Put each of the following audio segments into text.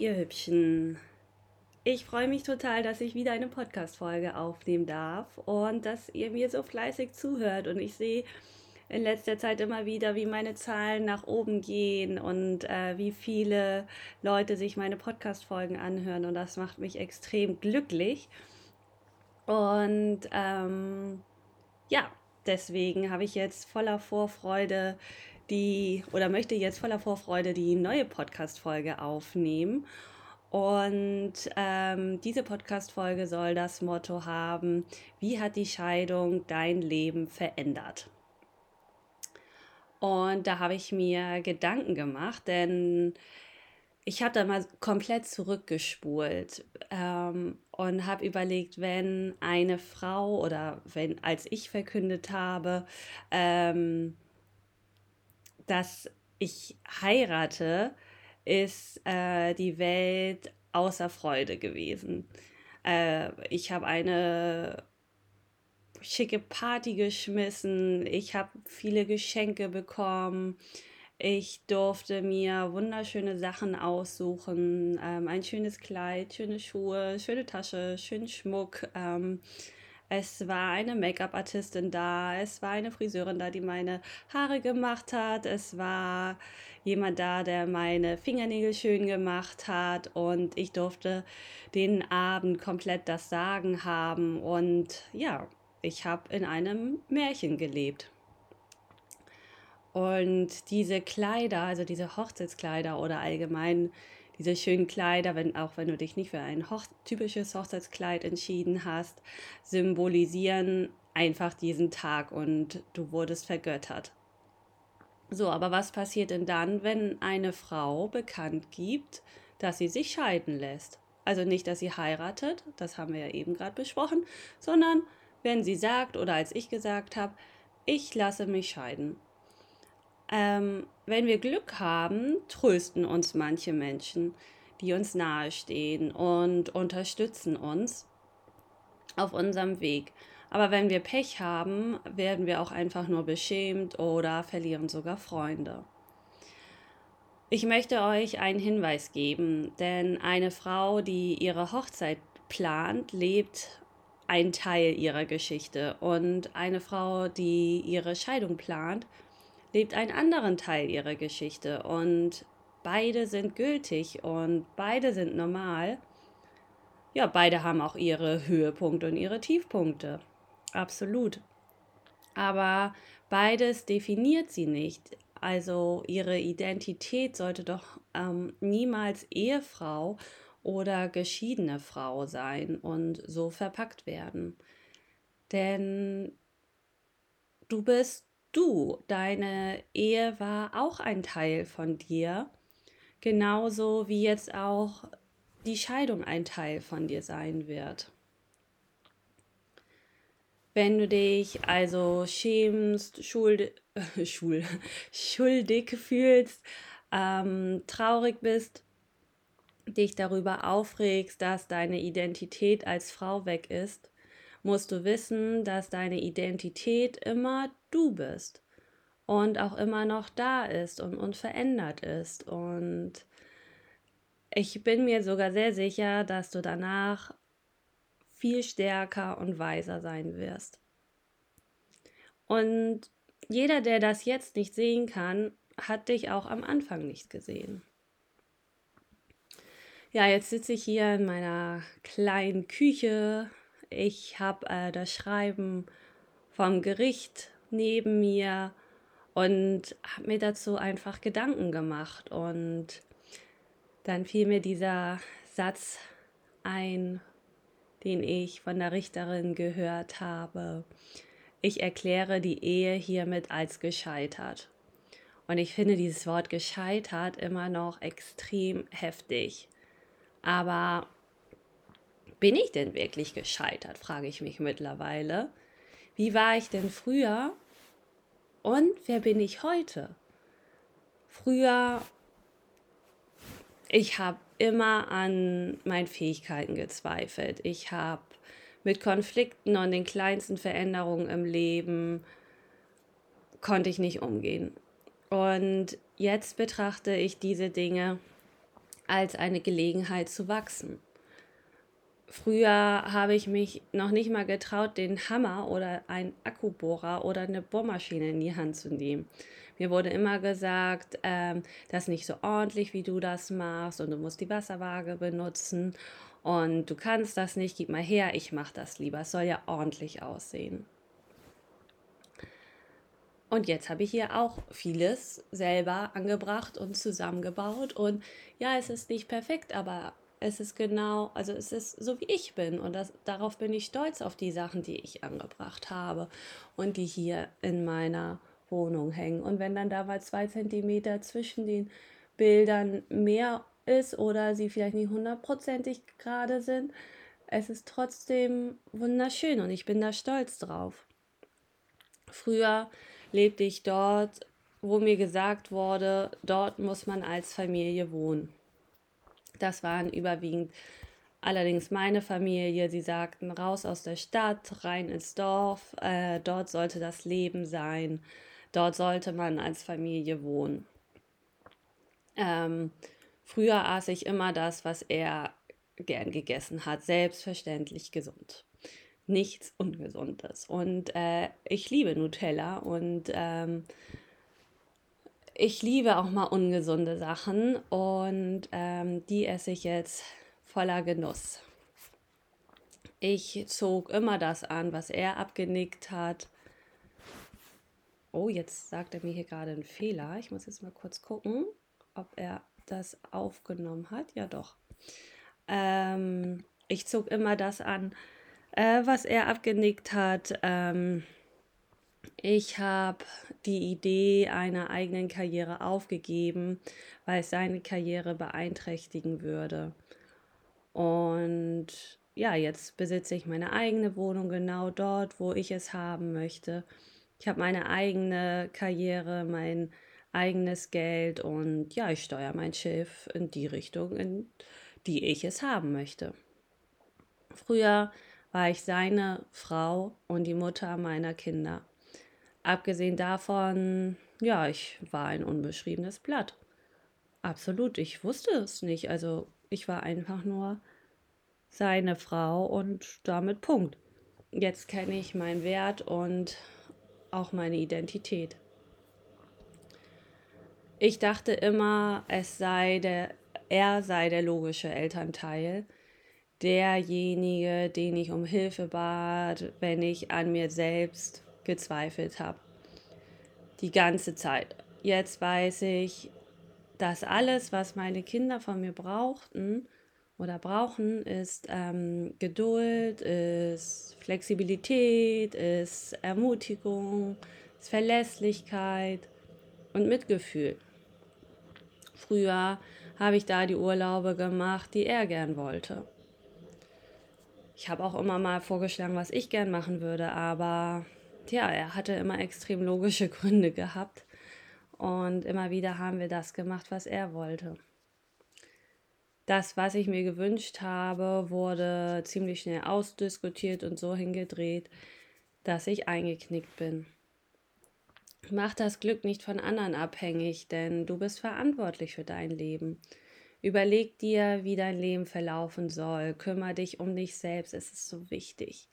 ihr Hübschen. Ich freue mich total, dass ich wieder eine Podcast-Folge aufnehmen darf und dass ihr mir so fleißig zuhört. Und ich sehe in letzter Zeit immer wieder, wie meine Zahlen nach oben gehen und äh, wie viele Leute sich meine Podcast-Folgen anhören. Und das macht mich extrem glücklich. Und ähm, ja, deswegen habe ich jetzt voller Vorfreude die oder möchte jetzt voller Vorfreude die neue Podcast-Folge aufnehmen. Und ähm, diese Podcast-Folge soll das Motto haben: Wie hat die Scheidung dein Leben verändert? Und da habe ich mir Gedanken gemacht, denn ich habe da mal komplett zurückgespult ähm, und habe überlegt, wenn eine Frau oder wenn als ich verkündet habe, ähm, dass ich heirate, ist äh, die Welt außer Freude gewesen. Äh, ich habe eine schicke Party geschmissen, ich habe viele Geschenke bekommen, ich durfte mir wunderschöne Sachen aussuchen, ähm, ein schönes Kleid, schöne Schuhe, schöne Tasche, schönen Schmuck. Ähm, es war eine Make-up-Artistin da, es war eine Friseurin da, die meine Haare gemacht hat, es war jemand da, der meine Fingernägel schön gemacht hat. Und ich durfte den Abend komplett das Sagen haben. Und ja, ich habe in einem Märchen gelebt. Und diese Kleider, also diese Hochzeitskleider oder allgemein diese schönen Kleider, wenn, auch wenn du dich nicht für ein hoch, typisches Hochzeitskleid entschieden hast, symbolisieren einfach diesen Tag und du wurdest vergöttert. So, aber was passiert denn dann, wenn eine Frau bekannt gibt, dass sie sich scheiden lässt? Also nicht, dass sie heiratet, das haben wir ja eben gerade besprochen, sondern wenn sie sagt oder als ich gesagt habe, ich lasse mich scheiden. Ähm, wenn wir Glück haben, trösten uns manche Menschen, die uns nahestehen und unterstützen uns auf unserem Weg. Aber wenn wir Pech haben, werden wir auch einfach nur beschämt oder verlieren sogar Freunde. Ich möchte euch einen Hinweis geben, denn eine Frau, die ihre Hochzeit plant, lebt einen Teil ihrer Geschichte und eine Frau, die ihre Scheidung plant, lebt einen anderen Teil ihrer Geschichte und beide sind gültig und beide sind normal. Ja, beide haben auch ihre Höhepunkte und ihre Tiefpunkte. Absolut. Aber beides definiert sie nicht. Also ihre Identität sollte doch ähm, niemals Ehefrau oder geschiedene Frau sein und so verpackt werden. Denn du bist du, deine Ehe war auch ein Teil von dir, genauso wie jetzt auch die Scheidung ein Teil von dir sein wird. Wenn du dich also schämst, schuld, äh, schul, schuldig fühlst, ähm, traurig bist, dich darüber aufregst, dass deine Identität als Frau weg ist, musst du wissen, dass deine Identität immer du bist und auch immer noch da ist und unverändert ist. Und ich bin mir sogar sehr sicher, dass du danach viel stärker und weiser sein wirst. Und jeder, der das jetzt nicht sehen kann, hat dich auch am Anfang nicht gesehen. Ja, jetzt sitze ich hier in meiner kleinen Küche ich habe äh, das Schreiben vom Gericht neben mir und habe mir dazu einfach Gedanken gemacht. Und dann fiel mir dieser Satz ein, den ich von der Richterin gehört habe. Ich erkläre die Ehe hiermit als gescheitert. Und ich finde dieses Wort gescheitert immer noch extrem heftig. Aber bin ich denn wirklich gescheitert, frage ich mich mittlerweile. Wie war ich denn früher und wer bin ich heute? Früher, ich habe immer an meinen Fähigkeiten gezweifelt. Ich habe mit Konflikten und den kleinsten Veränderungen im Leben konnte ich nicht umgehen. Und jetzt betrachte ich diese Dinge als eine Gelegenheit zu wachsen. Früher habe ich mich noch nicht mal getraut, den Hammer oder einen Akkubohrer oder eine Bohrmaschine in die Hand zu nehmen. Mir wurde immer gesagt, ähm, das ist nicht so ordentlich, wie du das machst und du musst die Wasserwaage benutzen und du kannst das nicht, gib mal her, ich mache das lieber. Es soll ja ordentlich aussehen. Und jetzt habe ich hier auch vieles selber angebracht und zusammengebaut. Und ja, es ist nicht perfekt, aber es ist genau, also es ist so wie ich bin. Und das, darauf bin ich stolz auf die Sachen, die ich angebracht habe und die hier in meiner Wohnung hängen. Und wenn dann da mal zwei Zentimeter zwischen den Bildern mehr ist oder sie vielleicht nicht hundertprozentig gerade sind, es ist trotzdem wunderschön und ich bin da stolz drauf. Früher lebte ich dort, wo mir gesagt wurde, dort muss man als Familie wohnen. Das waren überwiegend allerdings meine Familie. Sie sagten, raus aus der Stadt, rein ins Dorf, äh, dort sollte das Leben sein, dort sollte man als Familie wohnen. Ähm, früher aß ich immer das, was er gern gegessen hat, selbstverständlich gesund nichts Ungesundes. Und äh, ich liebe Nutella und ähm, ich liebe auch mal ungesunde Sachen und ähm, die esse ich jetzt voller Genuss. Ich zog immer das an, was er abgenickt hat. Oh, jetzt sagt er mir hier gerade einen Fehler. Ich muss jetzt mal kurz gucken, ob er das aufgenommen hat. Ja, doch. Ähm, ich zog immer das an, äh, was er abgenickt hat. Ähm, ich habe die Idee einer eigenen Karriere aufgegeben, weil es seine Karriere beeinträchtigen würde. Und ja, jetzt besitze ich meine eigene Wohnung genau dort, wo ich es haben möchte. Ich habe meine eigene Karriere, mein eigenes Geld und ja, ich steuere mein Schiff in die Richtung, in die ich es haben möchte. Früher war ich seine Frau und die Mutter meiner Kinder. Abgesehen davon, ja, ich war ein unbeschriebenes Blatt. Absolut, ich wusste es nicht. Also ich war einfach nur seine Frau und damit Punkt. Jetzt kenne ich meinen Wert und auch meine Identität. Ich dachte immer, es sei der, er sei der logische Elternteil derjenige, den ich um Hilfe bat, wenn ich an mir selbst gezweifelt habe. Die ganze Zeit. Jetzt weiß ich, dass alles, was meine Kinder von mir brauchten oder brauchen, ist ähm, Geduld, ist Flexibilität, ist Ermutigung, ist Verlässlichkeit und Mitgefühl. Früher habe ich da die Urlaube gemacht, die er gern wollte. Ich habe auch immer mal vorgeschlagen, was ich gern machen würde, aber ja, er hatte immer extrem logische Gründe gehabt. Und immer wieder haben wir das gemacht, was er wollte. Das, was ich mir gewünscht habe, wurde ziemlich schnell ausdiskutiert und so hingedreht, dass ich eingeknickt bin. Mach das Glück nicht von anderen abhängig, denn du bist verantwortlich für dein Leben. Überleg dir, wie dein Leben verlaufen soll. Kümmere dich um dich selbst. Es ist so wichtig.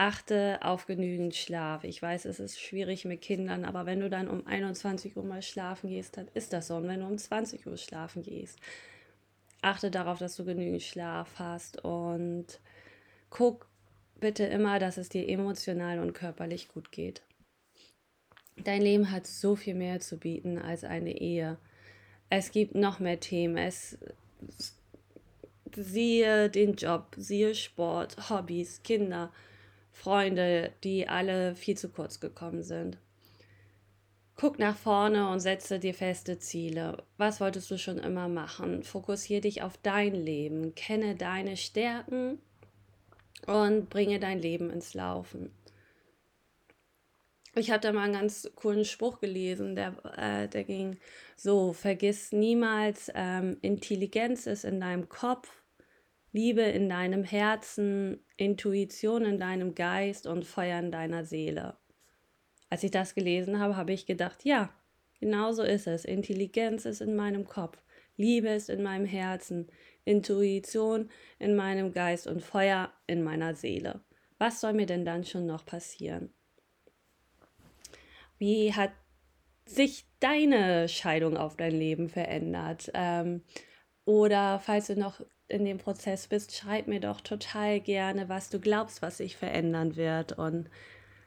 Achte auf genügend Schlaf. Ich weiß, es ist schwierig mit Kindern, aber wenn du dann um 21 Uhr mal schlafen gehst, dann ist das so. Und wenn du um 20 Uhr schlafen gehst, achte darauf, dass du genügend Schlaf hast und guck bitte immer, dass es dir emotional und körperlich gut geht. Dein Leben hat so viel mehr zu bieten als eine Ehe es gibt noch mehr Themen. Es siehe den Job, siehe Sport, Hobbys, Kinder, Freunde, die alle viel zu kurz gekommen sind. Guck nach vorne und setze dir feste Ziele. Was wolltest du schon immer machen? Fokussiere dich auf dein Leben, kenne deine Stärken und bringe dein Leben ins Laufen ich habe da mal einen ganz coolen Spruch gelesen, der, äh, der ging so, vergiss niemals, ähm, Intelligenz ist in deinem Kopf, Liebe in deinem Herzen, Intuition in deinem Geist und Feuer in deiner Seele. Als ich das gelesen habe, habe ich gedacht, ja, genau so ist es. Intelligenz ist in meinem Kopf, Liebe ist in meinem Herzen, Intuition in meinem Geist und Feuer in meiner Seele. Was soll mir denn dann schon noch passieren? Wie hat sich deine Scheidung auf dein Leben verändert? Ähm, oder falls du noch in dem Prozess bist, schreib mir doch total gerne, was du glaubst, was sich verändern wird. Und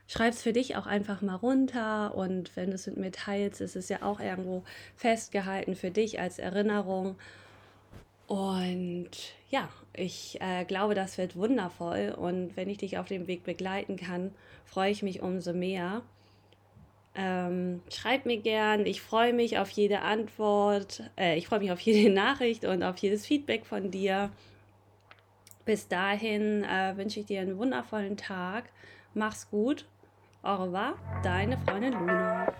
schreib es für dich auch einfach mal runter. Und wenn du es mit mir teilst, ist es ja auch irgendwo festgehalten für dich als Erinnerung. Und ja, ich äh, glaube, das wird wundervoll. Und wenn ich dich auf dem Weg begleiten kann, freue ich mich umso mehr. Ähm, schreib mir gern. Ich freue mich auf jede Antwort. Äh, ich freue mich auf jede Nachricht und auf jedes Feedback von dir. Bis dahin äh, wünsche ich dir einen wundervollen Tag. Mach's gut. Au revoir, deine Freundin Luna.